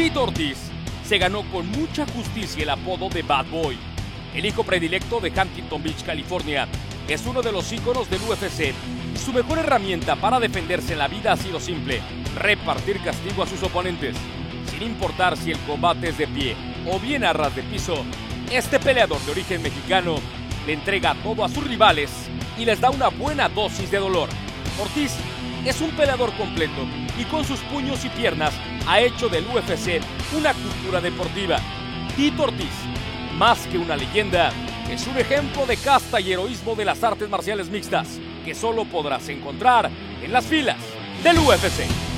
Tito Ortiz se ganó con mucha justicia el apodo de Bad Boy. El hijo predilecto de Huntington Beach, California, es uno de los íconos del UFC. Su mejor herramienta para defenderse en la vida ha sido simple, repartir castigo a sus oponentes. Sin importar si el combate es de pie o bien a ras de piso, este peleador de origen mexicano le entrega todo a sus rivales y les da una buena dosis de dolor. Ortiz es un peleador completo y con sus puños y piernas ha hecho del UFC una cultura deportiva. Tito Ortiz, más que una leyenda, es un ejemplo de casta y heroísmo de las artes marciales mixtas que solo podrás encontrar en las filas del UFC.